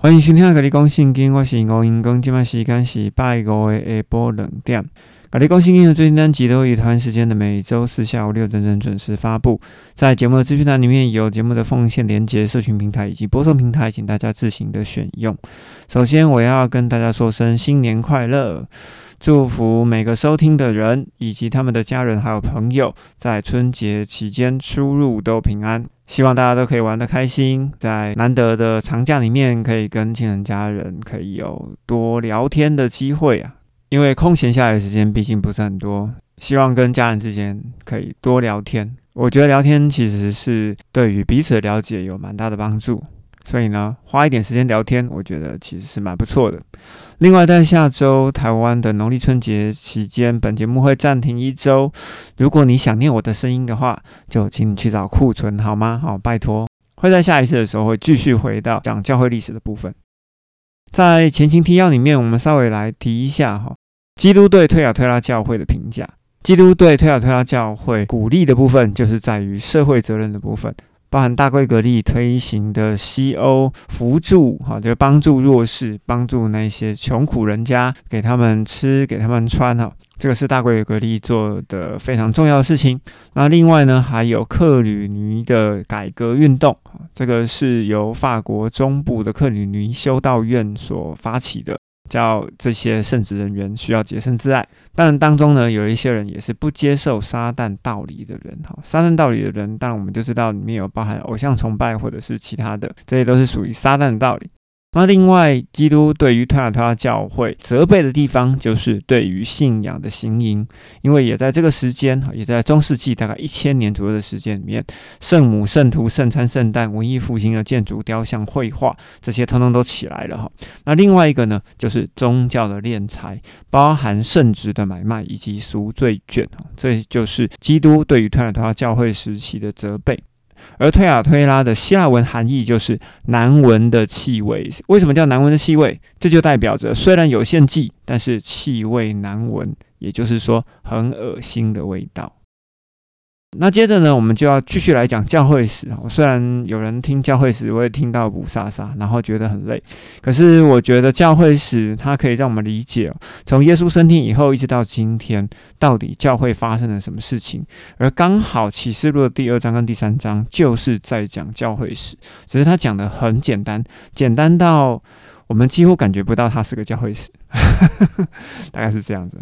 欢迎收听《甲你讲圣经》，我是吴英公，今麦时间是拜五的下晡两点。甲你讲圣经的最新单集都以台湾时间的每周四下午六点整准时发布。在节目的资讯栏里面有节目的奉献连接、社群平台以及播送平台，请大家自行的选用。首先，我要跟大家说声新年快乐，祝福每个收听的人以及他们的家人还有朋友，在春节期间出入都平安。希望大家都可以玩得开心，在难得的长假里面，可以跟亲人家人可以有多聊天的机会啊。因为空闲下来的时间毕竟不是很多，希望跟家人之间可以多聊天。我觉得聊天其实是对于彼此的了解有蛮大的帮助。所以呢，花一点时间聊天，我觉得其实是蛮不错的。另外，在下周台湾的农历春节期间，本节目会暂停一周。如果你想念我的声音的话，就请你去找库存好吗？好，拜托。会在下一次的时候会继续回到讲教会历史的部分。在前情提要里面，我们稍微来提一下哈，基督对推亚推拉教会的评价。基督对推亚推拉教会鼓励的部分，就是在于社会责任的部分。包含大规格力推行的西欧扶助，哈，就帮助弱势，帮助那些穷苦人家，给他们吃，给他们穿，哈，这个是大规格力做的非常重要的事情。那另外呢，还有克吕尼的改革运动，这个是由法国中部的克吕尼修道院所发起的。叫这些圣职人员需要洁身自爱，当然当中呢有一些人也是不接受撒旦道理的人哈，撒旦道理的人，当然我们就知道里面有包含偶像崇拜或者是其他的，这些都是属于撒旦的道理。那另外，基督对于特拉特拉教会责备的地方，就是对于信仰的行营，因为也在这个时间哈，也在中世纪大概一千年左右的时间里面，圣母、圣徒、圣餐、圣诞、文艺复兴的建筑、雕像、绘画这些通通都起来了哈。那另外一个呢，就是宗教的敛财，包含圣职的买卖以及赎罪券哈，这就是基督对于特拉特拉教会时期的责备。而推亚推拉的希腊文含义就是难闻的气味。为什么叫难闻的气味？这就代表着虽然有献祭，但是气味难闻，也就是说很恶心的味道。那接着呢，我们就要继续来讲教会史虽然有人听教会史，我也听到五沙沙，然后觉得很累。可是我觉得教会史它可以让我们理解，从耶稣升天以后一直到今天，到底教会发生了什么事情。而刚好启示录的第二章跟第三章就是在讲教会史，只是他讲的很简单，简单到我们几乎感觉不到它是个教会史，大概是这样子。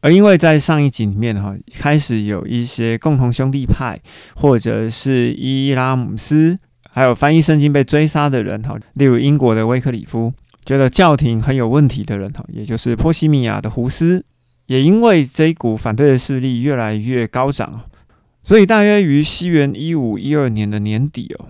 而因为在上一集里面哈，开始有一些共同兄弟派，或者是伊拉姆斯，还有翻译圣经被追杀的人哈，例如英国的威克里夫，觉得教廷很有问题的人哈，也就是波西米亚的胡斯，也因为这一股反对的势力越来越高涨，所以大约于西元一五一二年的年底哦。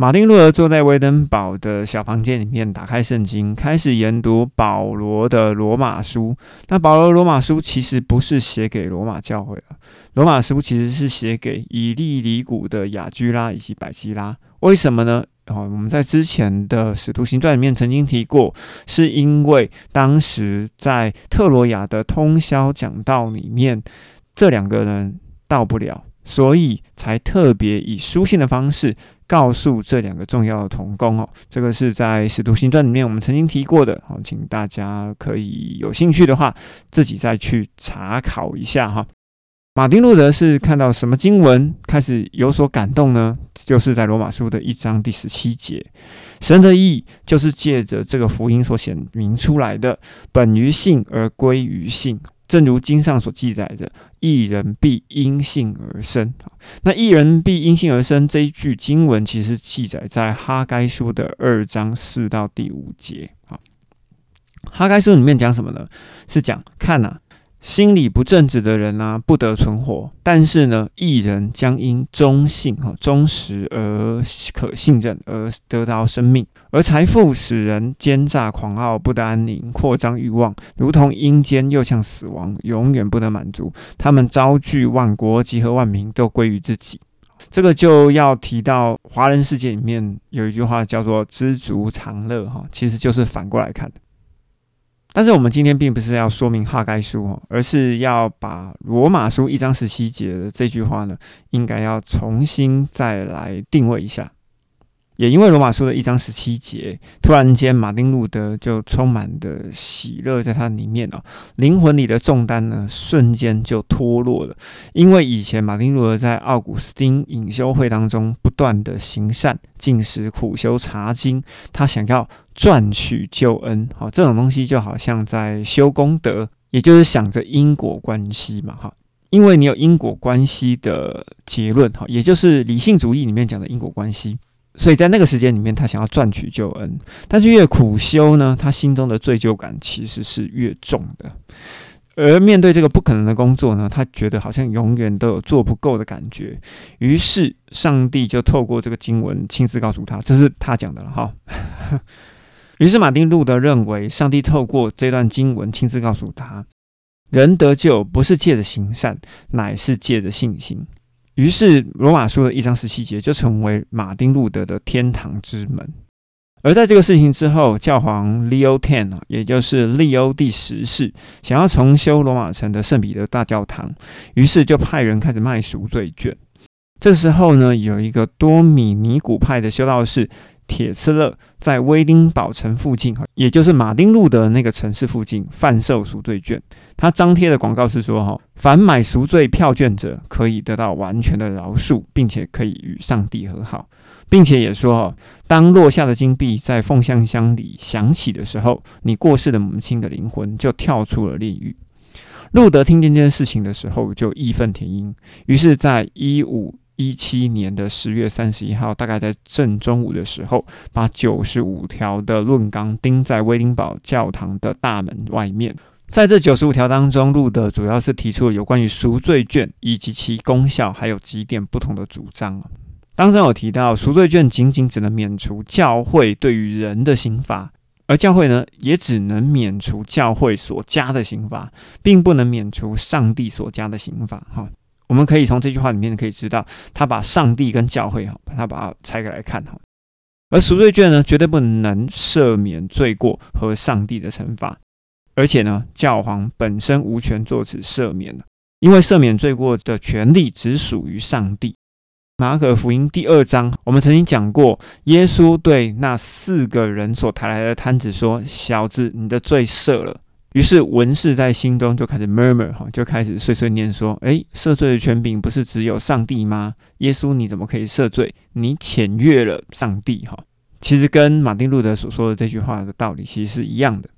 马丁路德坐在威登堡的小房间里面，打开圣经，开始研读保罗的罗马书。那保罗罗马书其实不是写给罗马教会的，罗马书其实是写给以利里谷的雅居拉以及百基拉。为什么呢？哦，我们在之前的使徒行传里面曾经提过，是因为当时在特罗亚的通宵讲道里面，这两个人到不了，所以才特别以书信的方式。告诉这两个重要的同工哦，这个是在《使徒行传》里面我们曾经提过的，好，请大家可以有兴趣的话，自己再去查考一下哈。马丁路德是看到什么经文开始有所感动呢？就是在罗马书的一章第十七节，神的意就是借着这个福音所显明出来的，本于信而归于信。正如经上所记载的，一人必因信而生。那一人必因信而生这一句经文，其实记载在哈该书的二章四到第五节。哈该书里面讲什么呢？是讲看呐。心理不正直的人呢，不得存活；但是呢，艺人将因忠信、哈忠实而可信任而得到生命。而财富使人奸诈狂傲，不得安宁，扩张欲望，如同阴间，又像死亡，永远不能满足。他们招聚万国，集合万民，都归于自己。这个就要提到华人世界里面有一句话叫做“知足常乐”哈，其实就是反过来看的。但是我们今天并不是要说明哈该书哦，而是要把罗马书一章十七节的这句话呢，应该要重新再来定位一下。也因为罗马书的一章十七节，突然间马丁路德就充满的喜乐在他里面哦，灵魂里的重担呢瞬间就脱落了。因为以前马丁路德在奥古斯丁隐修会当中不断的行善、进食、苦修、查经，他想要赚取救恩。好，这种东西就好像在修功德，也就是想着因果关系嘛，哈。因为你有因果关系的结论，哈，也就是理性主义里面讲的因果关系。所以在那个时间里面，他想要赚取救恩，但是越苦修呢，他心中的罪疚感其实是越重的。而面对这个不可能的工作呢，他觉得好像永远都有做不够的感觉。于是上帝就透过这个经文亲自告诉他，这是他讲的了哈。于是马丁路德认为，上帝透过这段经文亲自告诉他，人得救不是借着行善，乃是借着信心。于是，罗马书的一章十七节就成为马丁路德的天堂之门。而在这个事情之后，教皇 Leo Ten，也就是利欧第十世，想要重修罗马城的圣彼得大教堂，于是就派人开始卖赎罪券。这时候呢，有一个多米尼古派的修道士。铁斯勒在威丁堡城附近，也就是马丁路德那个城市附近贩售赎罪券。他张贴的广告是说，哈，凡买赎罪票券者可以得到完全的饶恕，并且可以与上帝和好，并且也说，哈，当落下的金币在凤香箱里响起的时候，你过世的母亲的灵魂就跳出了炼狱。路德听见这件事情的时候，就义愤填膺，于是，在一五。一七年的十月三十一号，大概在正中午的时候，把九十五条的论纲钉在威丁堡教堂的大门外面。在这九十五条当中，路德主要是提出了有关于赎罪券以及其功效，还有几点不同的主张。当中有提到，赎罪券仅仅只能免除教会对于人的刑罚，而教会呢，也只能免除教会所加的刑罚，并不能免除上帝所加的刑罚。哈。我们可以从这句话里面可以知道，他把上帝跟教会哈，把它把它拆开来看哈。而赎罪券呢，绝对不能赦免罪过和上帝的惩罚，而且呢，教皇本身无权做此赦免，因为赦免罪过的权利只属于上帝。马可福音第二章，我们曾经讲过，耶稣对那四个人所抬来的摊子说：“小子，你的罪赦了。”于是文士在心中就开始 murmur 哈，就开始碎碎念说：“诶，赦罪的权柄不是只有上帝吗？耶稣你怎么可以赦罪？你僭越了上帝哈！”其实跟马丁路德所说的这句话的道理其实是一样的。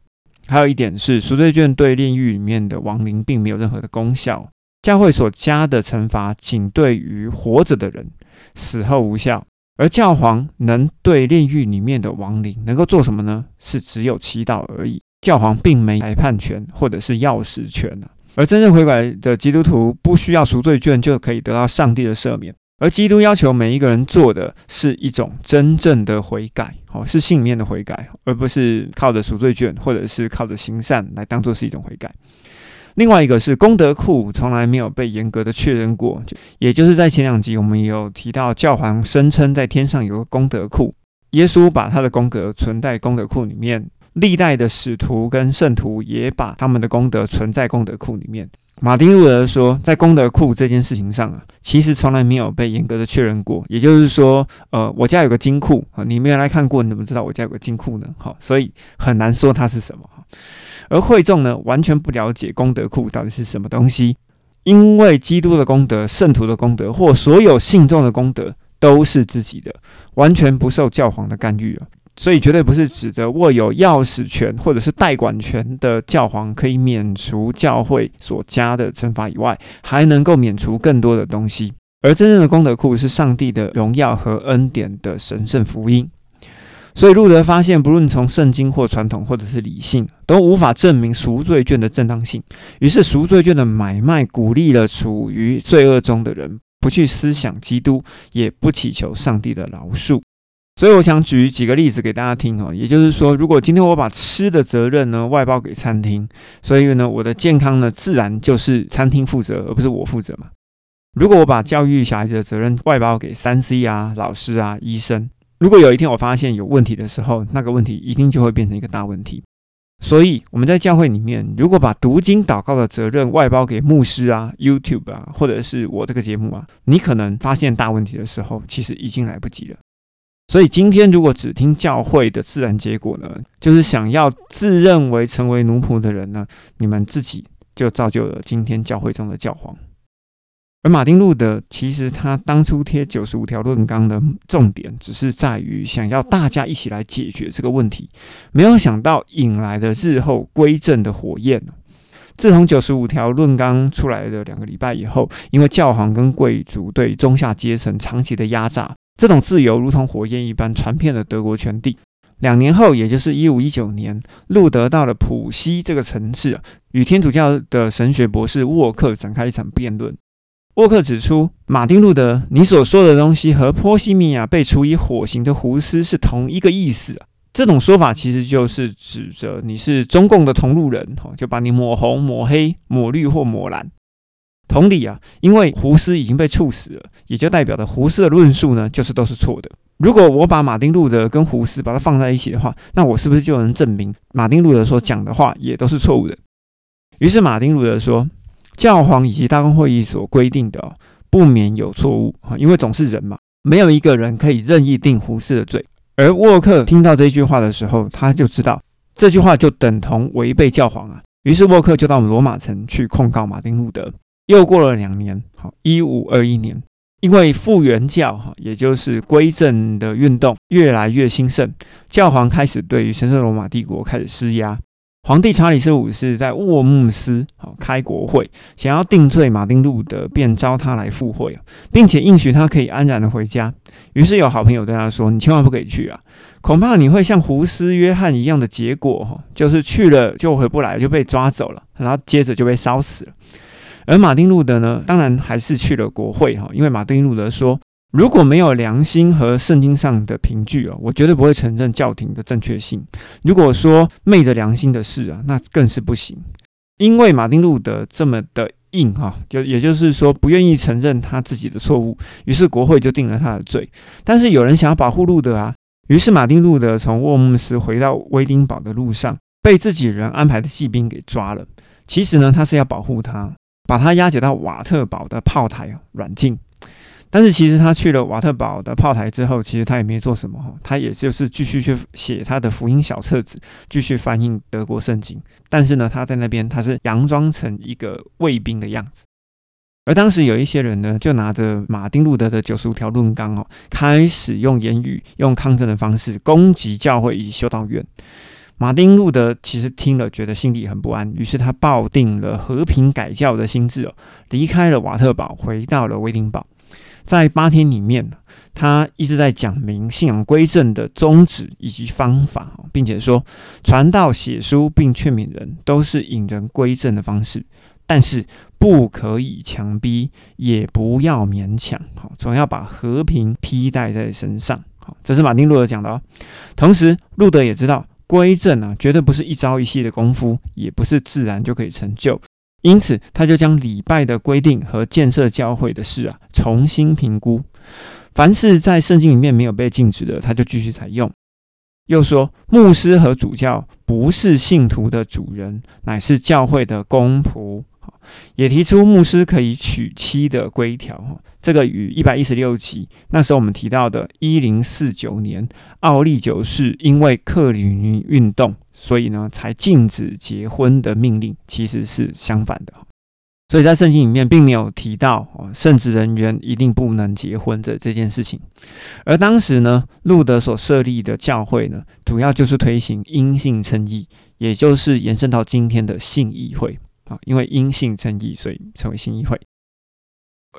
还有一点是，赎罪券对炼狱里面的亡灵并没有任何的功效，教会所加的惩罚仅对于活着的人，死后无效。而教皇能对炼狱里面的亡灵能够做什么呢？是只有祈祷而已。教皇并没裁判权或者是钥匙权而真正悔改的基督徒不需要赎罪券就可以得到上帝的赦免。而基督要求每一个人做的是一种真正的悔改，哦，是信里面的悔改，而不是靠着赎罪券或者是靠着行善来当做是一种悔改。另外一个是功德库从来没有被严格的确认过，也就是在前两集我们有提到，教皇声称在天上有个功德库，耶稣把他的功德存在功德库里面。历代的使徒跟圣徒也把他们的功德存在功德库里面。马丁路德说，在功德库这件事情上啊，其实从来没有被严格的确认过。也就是说，呃，我家有个金库啊，你没有来看过，你怎么知道我家有个金库呢？好，所以很难说它是什么。而会众呢，完全不了解功德库到底是什么东西，因为基督的功德、圣徒的功德或所有信众的功德都是自己的，完全不受教皇的干预啊。所以绝对不是指着握有钥匙权或者是代管权的教皇可以免除教会所加的惩罚以外，还能够免除更多的东西。而真正的功德库是上帝的荣耀和恩典的神圣福音。所以路德发现，不论从圣经或传统或者是理性，都无法证明赎罪券的正当性。于是赎罪券的买卖鼓励了处于罪恶中的人不去思想基督，也不祈求上帝的饶恕。所以我想举几个例子给大家听哦，也就是说，如果今天我把吃的责任呢外包给餐厅，所以呢我的健康呢自然就是餐厅负责，而不是我负责嘛。如果我把教育小孩子的责任外包给三 C 啊、老师啊、医生，如果有一天我发现有问题的时候，那个问题一定就会变成一个大问题。所以我们在教会里面，如果把读经祷告的责任外包给牧师啊、YouTube 啊，或者是我这个节目啊，你可能发现大问题的时候，其实已经来不及了。所以今天如果只听教会的自然结果呢，就是想要自认为成为奴仆的人呢，你们自己就造就了今天教会中的教皇。而马丁路德其实他当初贴九十五条论纲的重点，只是在于想要大家一起来解决这个问题，没有想到引来的日后归正的火焰。自从九十五条论纲出来的两个礼拜以后，因为教皇跟贵族对中下阶层长期的压榨，这种自由如同火焰一般传遍了德国全地。两年后，也就是一五一九年，路德到了普西这个城市，与天主教的神学博士沃克展开一场辩论。沃克指出，马丁路德，你所说的东西和波西米亚被处以火刑的胡斯是同一个意思。这种说法其实就是指着你是中共的同路人，哈，就把你抹红、抹黑、抹绿或抹蓝。同理啊，因为胡斯已经被处死了，也就代表的胡斯的论述呢，就是都是错的。如果我把马丁路德跟胡斯把它放在一起的话，那我是不是就能证明马丁路德所讲的话也都是错误的？于是马丁路德说。教皇以及大公会议所规定的，不免有错误啊，因为总是人嘛，没有一个人可以任意定胡适的罪。而沃克听到这句话的时候，他就知道这句话就等同违背教皇啊。于是沃克就到罗马城去控告马丁路德。又过了两年，好，一五二一年，因为复原教哈，也就是归正的运动越来越兴盛，教皇开始对于神圣罗马帝国开始施压。皇帝查理斯五世在沃姆斯好开国会，想要定罪马丁路德，便召他来赴会并且应许他可以安然的回家。于是有好朋友对他说：“你千万不可以去啊，恐怕你会像胡斯约翰一样的结果哈，就是去了就回不来，就被抓走了，然后接着就被烧死了。”而马丁路德呢，当然还是去了国会哈，因为马丁路德说。如果没有良心和圣经上的凭据啊，我绝对不会承认教廷的正确性。如果说昧着良心的事啊，那更是不行。因为马丁路德这么的硬哈，就也就是说不愿意承认他自己的错误，于是国会就定了他的罪。但是有人想要保护路德啊，于是马丁路德从沃姆斯回到威丁堡的路上，被自己人安排的骑兵给抓了。其实呢，他是要保护他，把他押解到瓦特堡的炮台软禁。但是其实他去了瓦特堡的炮台之后，其实他也没做什么，他也就是继续去写他的福音小册子，继续翻译德国圣经。但是呢，他在那边他是佯装成一个卫兵的样子。而当时有一些人呢，就拿着马丁路德的九十五条论纲哦，开始用言语、用抗争的方式攻击教会以及修道院。马丁路德其实听了，觉得心里很不安，于是他抱定了和平改教的心智哦，离开了瓦特堡，回到了威丁堡。在八天里面，他一直在讲明信仰归正的宗旨以及方法，并且说传道、写书并劝勉人都是引人归正的方式，但是不可以强逼，也不要勉强，好，总要把和平披戴在身上。好，这是马丁路德讲的哦。同时，路德也知道归正啊，绝对不是一朝一夕的功夫，也不是自然就可以成就。因此，他就将礼拜的规定和建设教会的事啊重新评估。凡是在圣经里面没有被禁止的，他就继续采用。又说，牧师和主教不是信徒的主人，乃是教会的公仆。也提出牧师可以娶妻的规条，这个与一百一十六集那时候我们提到的一零四九年奥利九世因为克里尼运动，所以呢才禁止结婚的命令其实是相反的。所以在圣经里面并没有提到哦圣职人员一定不能结婚的这件事情。而当时呢，路德所设立的教会呢，主要就是推行因信称义，也就是延伸到今天的信义会。啊，因为因信称义，所以成为新议会。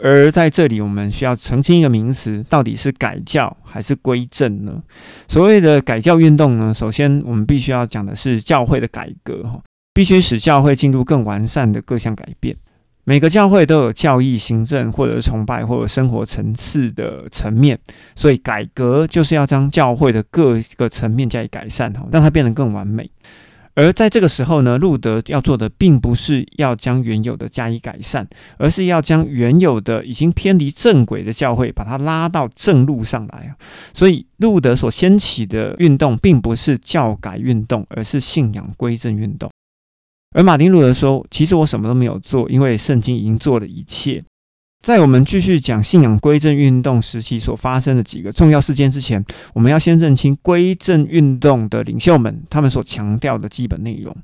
而在这里，我们需要澄清一个名词：到底是改教还是归正呢？所谓的改教运动呢，首先我们必须要讲的是教会的改革，哈，必须使教会进入更完善的各项改变。每个教会都有教义、行政或者崇拜或者生活层次的层面，所以改革就是要将教会的各个层面加以改善，哈，让它变得更完美。而在这个时候呢，路德要做的并不是要将原有的加以改善，而是要将原有的已经偏离正轨的教会，把它拉到正路上来啊。所以，路德所掀起的运动并不是教改运动，而是信仰归正运动。而马丁路德说：“其实我什么都没有做，因为圣经已经做了一切。”在我们继续讲信仰归正运动时期所发生的几个重要事件之前，我们要先认清归正运动的领袖们他们所强调的基本内容。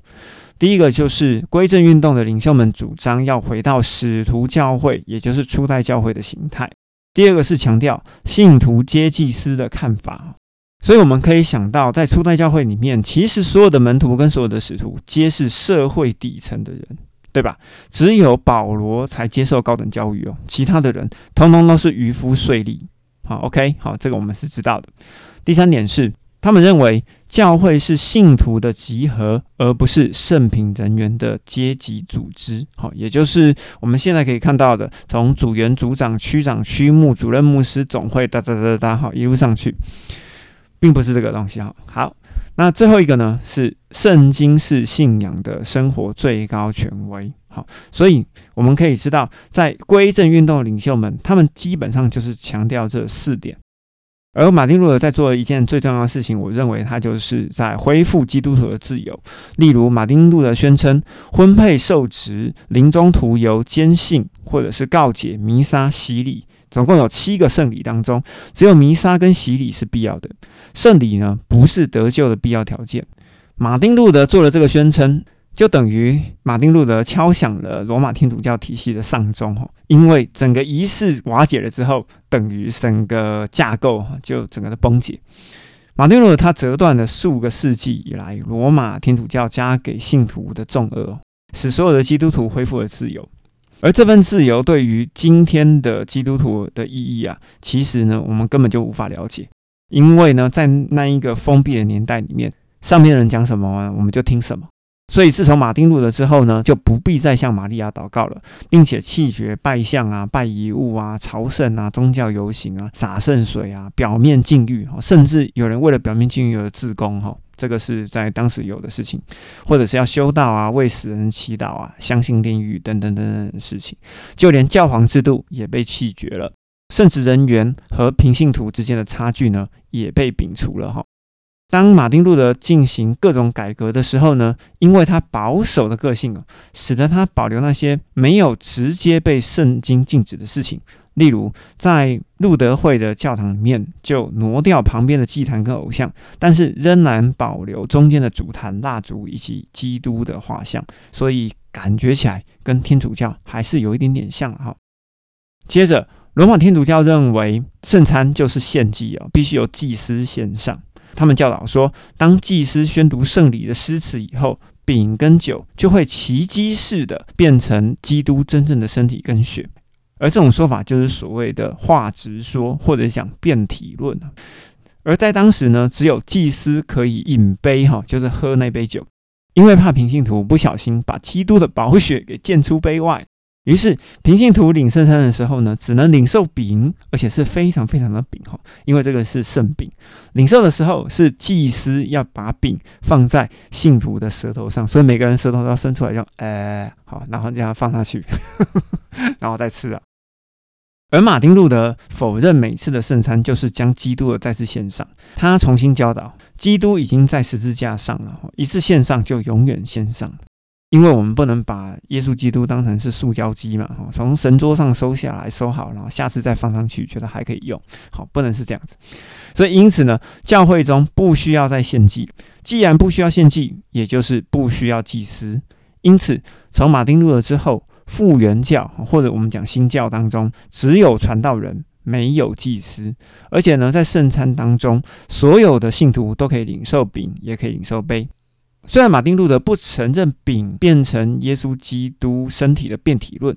第一个就是归正运动的领袖们主张要回到使徒教会，也就是初代教会的形态。第二个是强调信徒接祭司的看法。所以我们可以想到，在初代教会里面，其实所有的门徒跟所有的使徒皆是社会底层的人。对吧？只有保罗才接受高等教育哦，其他的人通通都是渔夫税吏。好，OK，好，这个我们是知道的。第三点是，他们认为教会是信徒的集合，而不是圣品人员的阶级组织。好，也就是我们现在可以看到的，从组员、组长、区长、区牧、主任牧师、总会哒哒哒哒，好，一路上去，并不是这个东西。哈，好。那最后一个呢？是圣经是信仰的生活最高权威。好，所以我们可以知道，在归正运动领袖们，他们基本上就是强调这四点。而马丁路德在做一件最重要的事情，我认为他就是在恢复基督徒的自由。例如，马丁路德宣称，婚配受职、临终徒由、坚信或者是告解、弥撒、洗礼。总共有七个圣礼当中，只有弥撒跟洗礼是必要的。圣礼呢，不是得救的必要条件。马丁路德做了这个宣称，就等于马丁路德敲响了罗马天主教体系的丧钟哈。因为整个仪式瓦解了之后，等于整个架构就整个的崩解。马丁路德他折断了数个世纪以来罗马天主教加给信徒的重额，使所有的基督徒恢复了自由。而这份自由对于今天的基督徒的意义啊，其实呢，我们根本就无法了解，因为呢，在那一个封闭的年代里面，上面人讲什么，我们就听什么。所以自从马丁路德之后呢，就不必再向玛利亚祷告了，并且弃绝拜相啊、拜遗物啊、朝圣啊、宗教游行啊、洒圣水啊、表面禁欲哈，甚至有人为了表面禁欲而自宫哈。这个是在当时有的事情，或者是要修道啊、为死人祈祷啊、相信炼狱等等等等的事情，就连教皇制度也被弃绝了，圣职人员和平信徒之间的差距呢也被摒除了哈。当马丁路德进行各种改革的时候呢，因为他保守的个性啊，使得他保留那些没有直接被圣经禁止的事情。例如，在路德会的教堂里面，就挪掉旁边的祭坛跟偶像，但是仍然保留中间的主坛、蜡烛以及基督的画像，所以感觉起来跟天主教还是有一点点像哈。接着，罗马天主教认为圣餐就是献祭哦，必须由祭司献上。他们教导说，当祭司宣读圣礼的诗词以后，饼跟酒就会奇迹似的变成基督真正的身体跟血。而这种说法就是所谓的话直说，或者讲变体论而在当时呢，只有祭司可以饮杯哈，就是喝那杯酒，因为怕平信徒不小心把基督的宝血给溅出杯外。于是平信徒领圣餐的时候呢，只能领受饼，而且是非常非常的饼哈，因为这个是圣饼。领受的时候是祭司要把饼放在信徒的舌头上，所以每个人舌头都要伸出来，用哎好，然后这样放下去，然后再吃啊。而马丁路德否认每次的圣餐就是将基督的再次献上，他重新教导，基督已经在十字架上了，一次献上就永远献上。因为我们不能把耶稣基督当成是塑胶机嘛，哈，从神桌上收下来收好，然后下次再放上去，觉得还可以用，好，不能是这样子。所以因此呢，教会中不需要再献祭，既然不需要献祭，也就是不需要祭司。因此，从马丁路德之后，复原教或者我们讲新教当中，只有传道人，没有祭司，而且呢，在圣餐当中，所有的信徒都可以领受饼，也可以领受杯。虽然马丁路德不承认饼变成耶稣基督身体的变体论，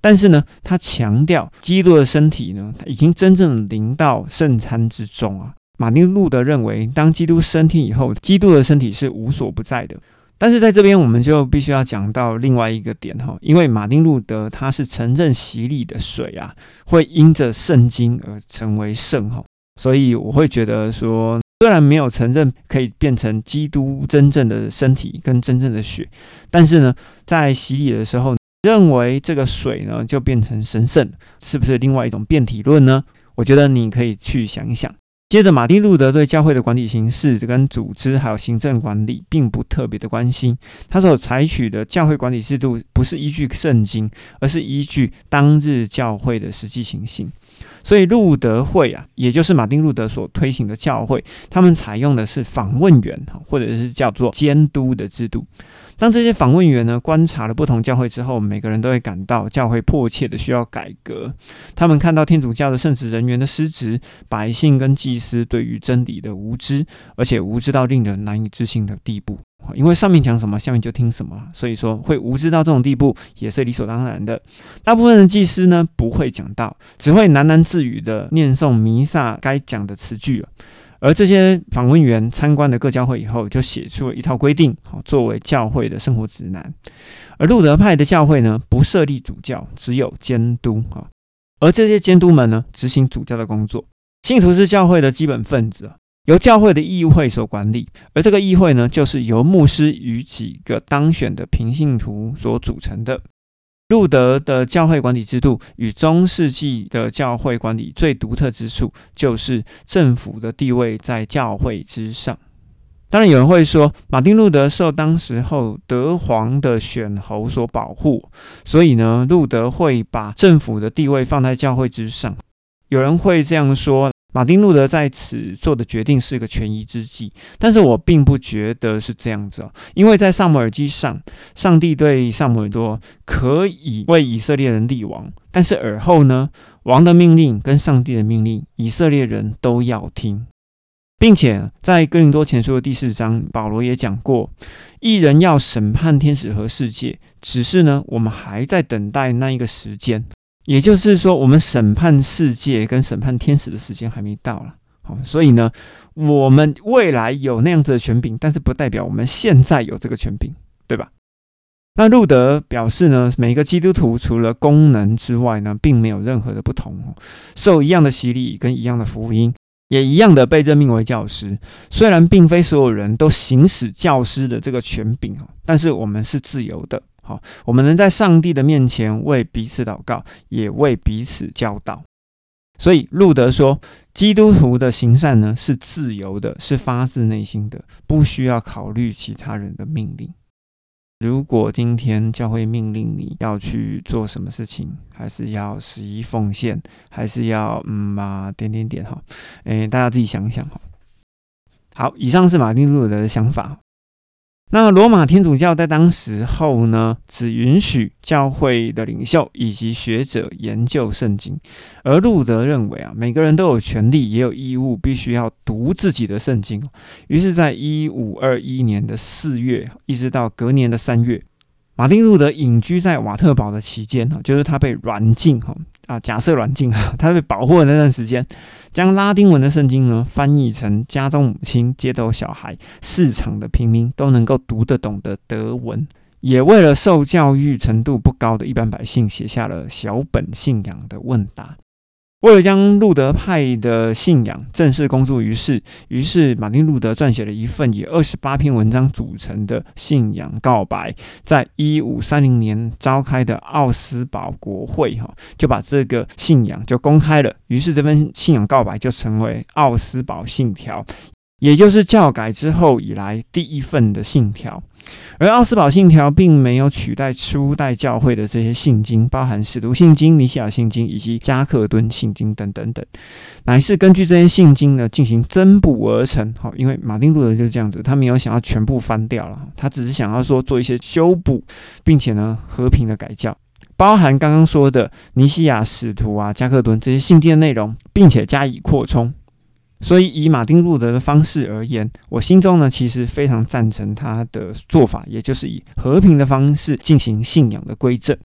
但是呢，他强调基督的身体呢，他已经真正临到圣餐之中啊。马丁路德认为，当基督升天以后，基督的身体是无所不在的。但是在这边，我们就必须要讲到另外一个点哈，因为马丁路德他是承认洗礼的水啊，会因着圣经而成为圣哈，所以我会觉得说。虽然没有承认可以变成基督真正的身体跟真正的血，但是呢，在洗礼的时候，认为这个水呢就变成神圣，是不是另外一种变体论呢？我觉得你可以去想一想。接着，马丁路德对教会的管理形式、跟组织还有行政管理，并不特别的关心。他所采取的教会管理制度，不是依据圣经，而是依据当日教会的实际情形。所以，路德会啊，也就是马丁路德所推行的教会，他们采用的是访问员，或者是叫做监督的制度。当这些访问员呢观察了不同教会之后，每个人都会感到教会迫切的需要改革。他们看到天主教的圣职人员的失职，百姓跟祭司对于真理的无知，而且无知到令人难以置信的地步。因为上面讲什么，下面就听什么，所以说会无知到这种地步也是理所当然的。大部分的祭司呢不会讲道，只会喃喃自语的念诵弥撒该讲的词句而这些访问员参观了各教会以后，就写出了一套规定，好作为教会的生活指南。而路德派的教会呢，不设立主教，只有监督啊。而这些监督们呢，执行主教的工作。信徒是教会的基本分子，由教会的议会所管理。而这个议会呢，就是由牧师与几个当选的平信徒所组成的。路德的教会管理制度与中世纪的教会管理最独特之处，就是政府的地位在教会之上。当然，有人会说，马丁路德受当时候德皇的选侯所保护，所以呢，路德会把政府的地位放在教会之上。有人会这样说。马丁路德在此做的决定是一个权宜之计，但是我并不觉得是这样子哦，因为在萨姆耳记上，上帝对萨姆耳说可以为以色列人立王，但是尔后呢，王的命令跟上帝的命令，以色列人都要听，并且在哥林多前书的第四章，保罗也讲过，一人要审判天使和世界，只是呢，我们还在等待那一个时间。也就是说，我们审判世界跟审判天使的时间还没到了，好，所以呢，我们未来有那样子的权柄，但是不代表我们现在有这个权柄，对吧？那路德表示呢，每个基督徒除了功能之外呢，并没有任何的不同，受一样的洗礼跟一样的福音，也一样的被任命为教师。虽然并非所有人都行使教师的这个权柄但是我们是自由的。好，我们能在上帝的面前为彼此祷告，也为彼此教导。所以路德说，基督徒的行善呢是自由的，是发自内心的，不需要考虑其他人的命令。如果今天教会命令你要去做什么事情，还是要十一奉献，还是要嗯嘛点点点哈，诶，大家自己想想哈。好，以上是马丁路德的想法。那罗马天主教在当时候呢，只允许教会的领袖以及学者研究圣经，而路德认为啊，每个人都有权利也有义务，必须要读自己的圣经。于是，在一五二一年的四月，一直到隔年的三月。马丁路德隐居在瓦特堡的期间哈，就是他被软禁哈啊，假设软禁啊，他被保护的那段时间，将拉丁文的圣经呢翻译成家中母亲、街头小孩、市场的平民都能够读得懂的德文，也为了受教育程度不高的一般百姓写下了小本信仰的问答。为了将路德派的信仰正式公诸于世，于是马丁路德撰写了一份以二十八篇文章组成的信仰告白，在一五三零年召开的奥斯堡国会，哈，就把这个信仰就公开了。于是这份信仰告白就成为奥斯堡信条。也就是教改之后以来第一份的信条，而奥斯堡信条并没有取代初代教会的这些信经，包含使徒信经、尼西亚信经以及加克敦信经等等等，乃是根据这些信经呢进行增补而成。好，因为马丁路德就是这样子，他没有想要全部翻掉了，他只是想要说做一些修补，并且呢和平的改教，包含刚刚说的尼西亚使徒啊、加克敦这些信经的内容，并且加以扩充。所以，以马丁路德的方式而言，我心中呢其实非常赞成他的做法，也就是以和平的方式进行信仰的归正。